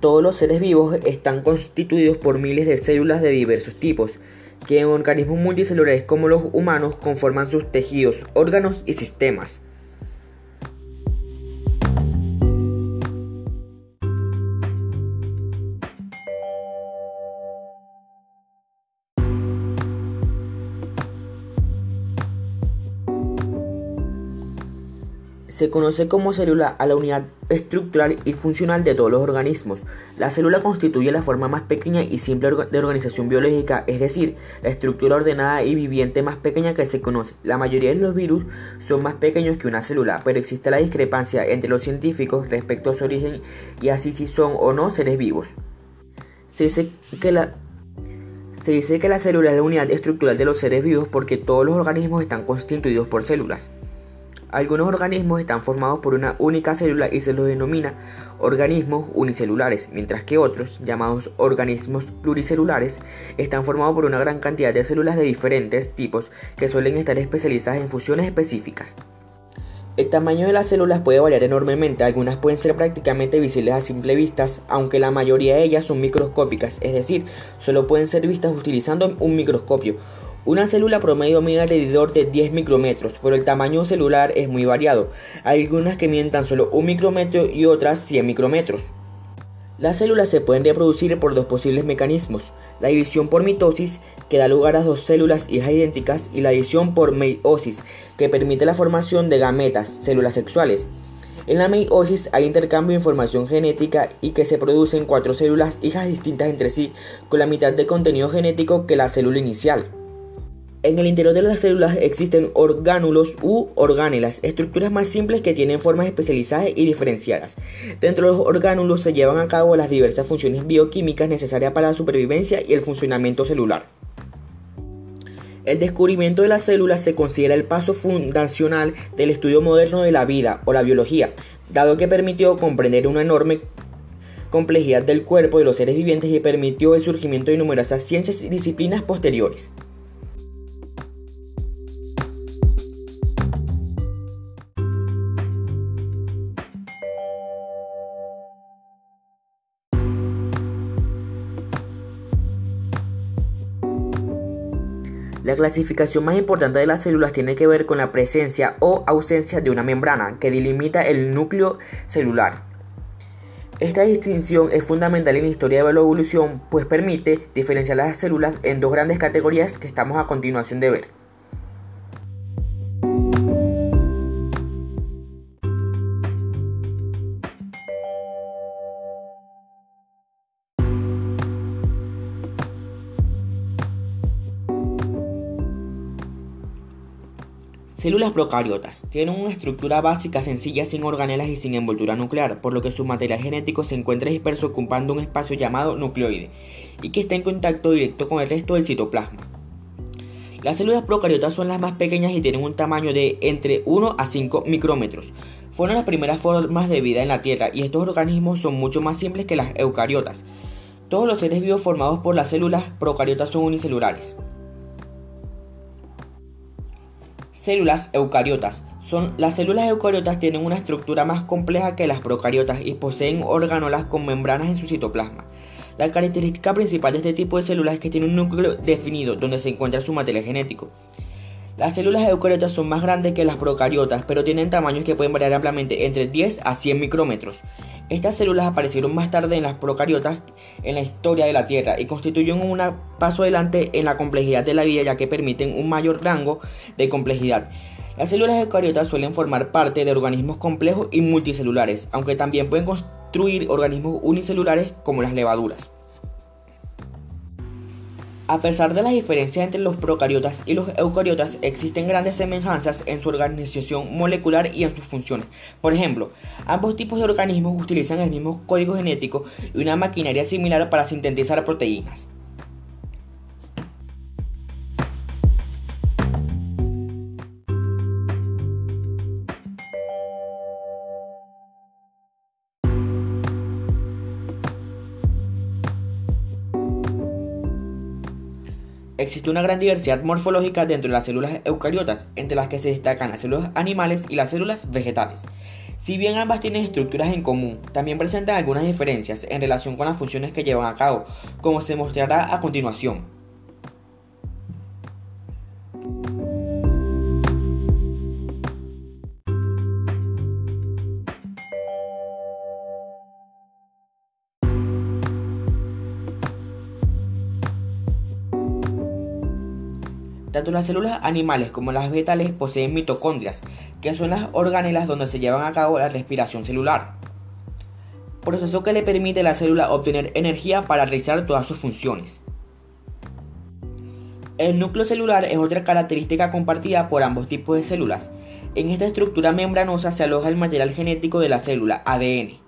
Todos los seres vivos están constituidos por miles de células de diversos tipos, que en organismos multicelulares como los humanos conforman sus tejidos, órganos y sistemas. Se conoce como célula a la unidad estructural y funcional de todos los organismos. La célula constituye la forma más pequeña y simple de organización biológica, es decir, la estructura ordenada y viviente más pequeña que se conoce. La mayoría de los virus son más pequeños que una célula, pero existe la discrepancia entre los científicos respecto a su origen y así si son o no seres vivos. Se dice que la se dice que la célula es la unidad estructural de los seres vivos porque todos los organismos están constituidos por células. Algunos organismos están formados por una única célula y se los denomina organismos unicelulares, mientras que otros, llamados organismos pluricelulares, están formados por una gran cantidad de células de diferentes tipos que suelen estar especializadas en funciones específicas. El tamaño de las células puede variar enormemente, algunas pueden ser prácticamente visibles a simple vista, aunque la mayoría de ellas son microscópicas, es decir, solo pueden ser vistas utilizando un microscopio. Una célula promedio mide alrededor de 10 micrómetros, pero el tamaño celular es muy variado. Hay algunas que miden tan solo 1 micrómetro y otras 100 micrómetros. Las células se pueden reproducir por dos posibles mecanismos, la división por mitosis, que da lugar a dos células hijas idénticas, y la división por meiosis, que permite la formación de gametas, células sexuales. En la meiosis hay intercambio de información genética y que se producen cuatro células hijas distintas entre sí, con la mitad de contenido genético que la célula inicial. En el interior de las células existen orgánulos u orgánelas, estructuras más simples que tienen formas especializadas y diferenciadas. Dentro de los orgánulos se llevan a cabo las diversas funciones bioquímicas necesarias para la supervivencia y el funcionamiento celular. El descubrimiento de las células se considera el paso fundacional del estudio moderno de la vida o la biología, dado que permitió comprender una enorme complejidad del cuerpo de los seres vivientes y permitió el surgimiento de numerosas ciencias y disciplinas posteriores. Clasificación más importante de las células tiene que ver con la presencia o ausencia de una membrana que delimita el núcleo celular. Esta distinción es fundamental en la historia de la evolución, pues permite diferenciar las células en dos grandes categorías que estamos a continuación de ver. Células procariotas. Tienen una estructura básica sencilla sin organelas y sin envoltura nuclear, por lo que su material genético se encuentra disperso ocupando un espacio llamado nucleoide y que está en contacto directo con el resto del citoplasma. Las células procariotas son las más pequeñas y tienen un tamaño de entre 1 a 5 micrómetros. Fueron las primeras formas de vida en la Tierra y estos organismos son mucho más simples que las eucariotas. Todos los seres vivos formados por las células procariotas son unicelulares. Células eucariotas. Son, las células eucariotas tienen una estructura más compleja que las procariotas y poseen orgánulas con membranas en su citoplasma. La característica principal de este tipo de células es que tiene un núcleo definido donde se encuentra su material genético. Las células eucariotas son más grandes que las procariotas, pero tienen tamaños que pueden variar ampliamente entre 10 a 100 micrómetros. Estas células aparecieron más tarde en las procariotas en la historia de la Tierra y constituyen un paso adelante en la complejidad de la vida ya que permiten un mayor rango de complejidad. Las células eucariotas suelen formar parte de organismos complejos y multicelulares, aunque también pueden construir organismos unicelulares como las levaduras. A pesar de las diferencias entre los procariotas y los eucariotas, existen grandes semejanzas en su organización molecular y en sus funciones. Por ejemplo, ambos tipos de organismos utilizan el mismo código genético y una maquinaria similar para sintetizar proteínas. Existe una gran diversidad morfológica dentro de las células eucariotas, entre las que se destacan las células animales y las células vegetales. Si bien ambas tienen estructuras en común, también presentan algunas diferencias en relación con las funciones que llevan a cabo, como se mostrará a continuación. Las células animales como las vegetales poseen mitocondrias, que son las organelas donde se llevan a cabo la respiración celular. Proceso que le permite a la célula obtener energía para realizar todas sus funciones. El núcleo celular es otra característica compartida por ambos tipos de células. En esta estructura membranosa se aloja el material genético de la célula, ADN.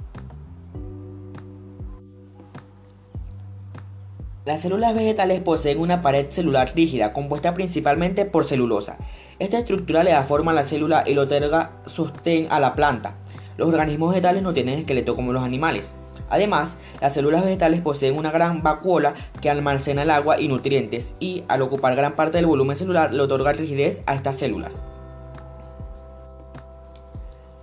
Las células vegetales poseen una pared celular rígida compuesta principalmente por celulosa. Esta estructura le da forma a la célula y le otorga sostén a la planta. Los organismos vegetales no tienen esqueleto como los animales. Además, las células vegetales poseen una gran vacuola que almacena el agua y nutrientes y, al ocupar gran parte del volumen celular, le otorga rigidez a estas células.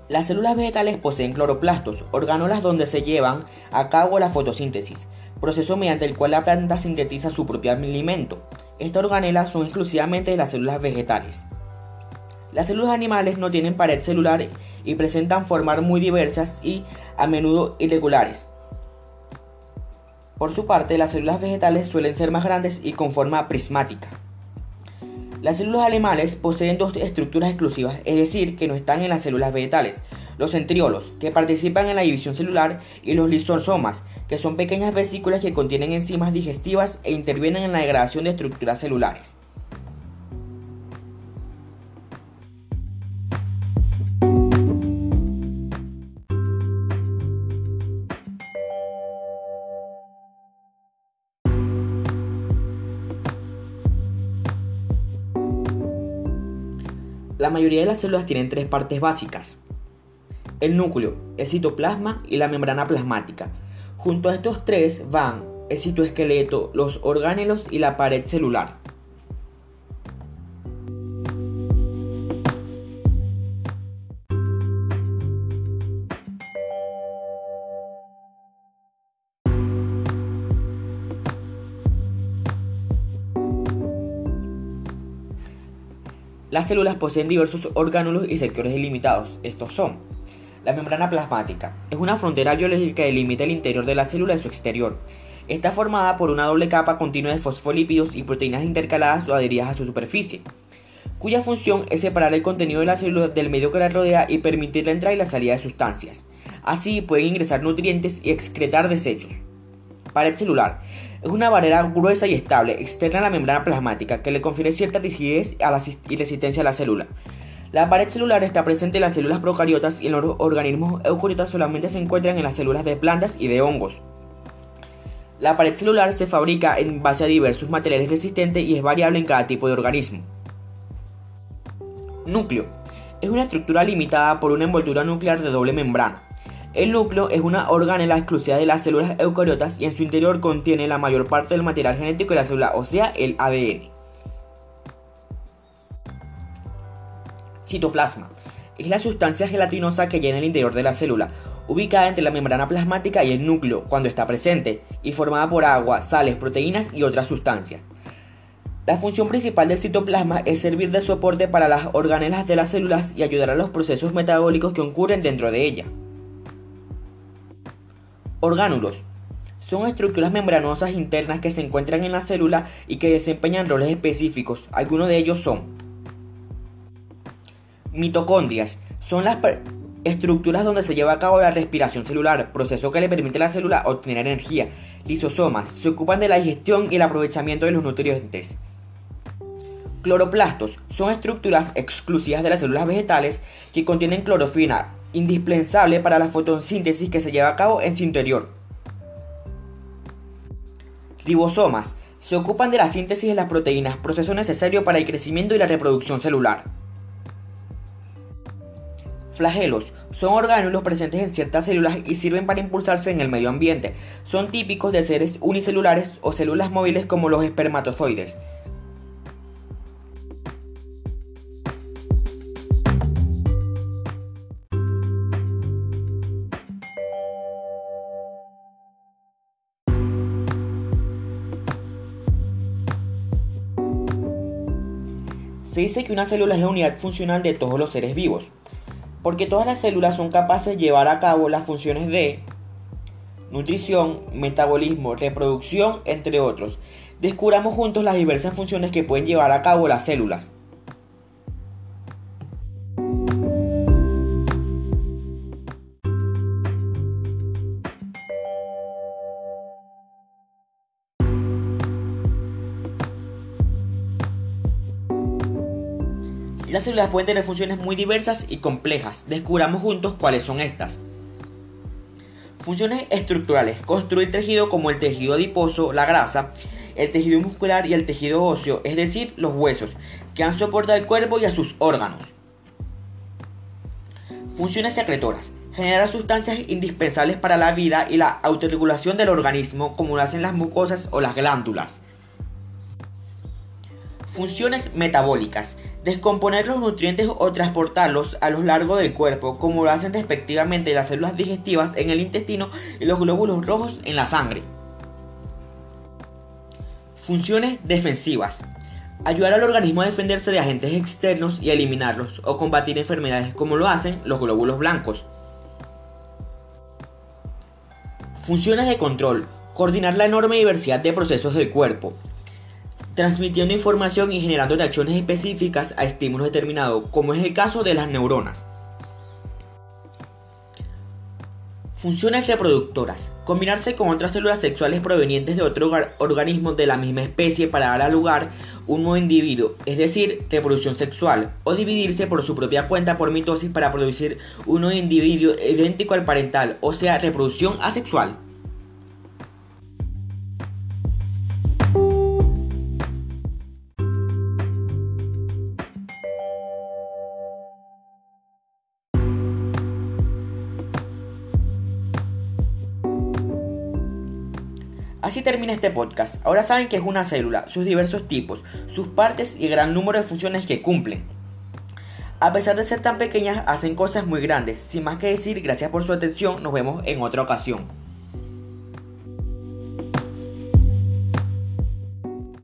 Las células vegetales poseen cloroplastos, orgánulas donde se llevan a cabo la fotosíntesis proceso mediante el cual la planta sintetiza su propio alimento. Estas organelas son exclusivamente de las células vegetales. Las células animales no tienen pared celular y presentan formas muy diversas y a menudo irregulares. Por su parte, las células vegetales suelen ser más grandes y con forma prismática. Las células animales poseen dos estructuras exclusivas, es decir, que no están en las células vegetales. Los centriolos, que participan en la división celular, y los lisosomas, que son pequeñas vesículas que contienen enzimas digestivas e intervienen en la degradación de estructuras celulares. La mayoría de las células tienen tres partes básicas. El núcleo, el citoplasma y la membrana plasmática. Junto a estos tres van el citoesqueleto, los orgánulos y la pared celular. Las células poseen diversos orgánulos y sectores delimitados. Estos son la membrana plasmática. Es una frontera biológica que delimita el interior de la célula de su exterior. Está formada por una doble capa continua de fosfolípidos y proteínas intercaladas o adheridas a su superficie, cuya función es separar el contenido de la célula del medio que la rodea y permitir la entrada y la salida de sustancias. Así pueden ingresar nutrientes y excretar desechos. Pared celular. Es una barrera gruesa y estable externa a la membrana plasmática que le confiere cierta rigidez y resistencia a la célula. La pared celular está presente en las células procariotas y en los organismos eucariotas solamente se encuentran en las células de plantas y de hongos. La pared celular se fabrica en base a diversos materiales resistentes y es variable en cada tipo de organismo. Núcleo. Es una estructura limitada por una envoltura nuclear de doble membrana. El núcleo es una organela exclusiva de las células eucariotas y en su interior contiene la mayor parte del material genético de la célula, o sea, el ADN. Citoplasma. Es la sustancia gelatinosa que llena el interior de la célula, ubicada entre la membrana plasmática y el núcleo cuando está presente, y formada por agua, sales, proteínas y otras sustancias. La función principal del citoplasma es servir de soporte para las organelas de las células y ayudar a los procesos metabólicos que ocurren dentro de ella. Orgánulos. Son estructuras membranosas internas que se encuentran en la célula y que desempeñan roles específicos. Algunos de ellos son mitocondrias. Son las estructuras donde se lleva a cabo la respiración celular, proceso que le permite a la célula obtener energía. Lisosomas se ocupan de la digestión y el aprovechamiento de los nutrientes. Cloroplastos son estructuras exclusivas de las células vegetales que contienen clorofina, indispensable para la fotosíntesis que se lleva a cabo en su interior. Ribosomas se ocupan de la síntesis de las proteínas, proceso necesario para el crecimiento y la reproducción celular. Flagelos son orgánulos presentes en ciertas células y sirven para impulsarse en el medio ambiente. Son típicos de seres unicelulares o células móviles como los espermatozoides. Se dice que una célula es la unidad funcional de todos los seres vivos porque todas las células son capaces de llevar a cabo las funciones de nutrición, metabolismo, reproducción, entre otros. Descubramos juntos las diversas funciones que pueden llevar a cabo las células. Las células pueden tener funciones muy diversas y complejas. Descubramos juntos cuáles son estas. Funciones estructurales. Construir tejido como el tejido adiposo, la grasa, el tejido muscular y el tejido óseo, es decir, los huesos, que han soportado al cuerpo y a sus órganos. Funciones secretoras. Generar sustancias indispensables para la vida y la autorregulación del organismo, como lo hacen las mucosas o las glándulas. Funciones metabólicas descomponer los nutrientes o transportarlos a lo largo del cuerpo, como lo hacen respectivamente las células digestivas en el intestino y los glóbulos rojos en la sangre. Funciones defensivas. Ayudar al organismo a defenderse de agentes externos y eliminarlos, o combatir enfermedades como lo hacen los glóbulos blancos. Funciones de control. Coordinar la enorme diversidad de procesos del cuerpo, transmitiendo información y generando reacciones específicas a estímulos determinados, como es el caso de las neuronas. Funciones reproductoras. Combinarse con otras células sexuales provenientes de otro organismo de la misma especie para dar a lugar un nuevo individuo, es decir, reproducción sexual, o dividirse por su propia cuenta por mitosis para producir un nuevo individuo idéntico al parental, o sea, reproducción asexual. Así termina este podcast. Ahora saben que es una célula, sus diversos tipos, sus partes y gran número de funciones que cumplen. A pesar de ser tan pequeñas, hacen cosas muy grandes. Sin más que decir, gracias por su atención. Nos vemos en otra ocasión.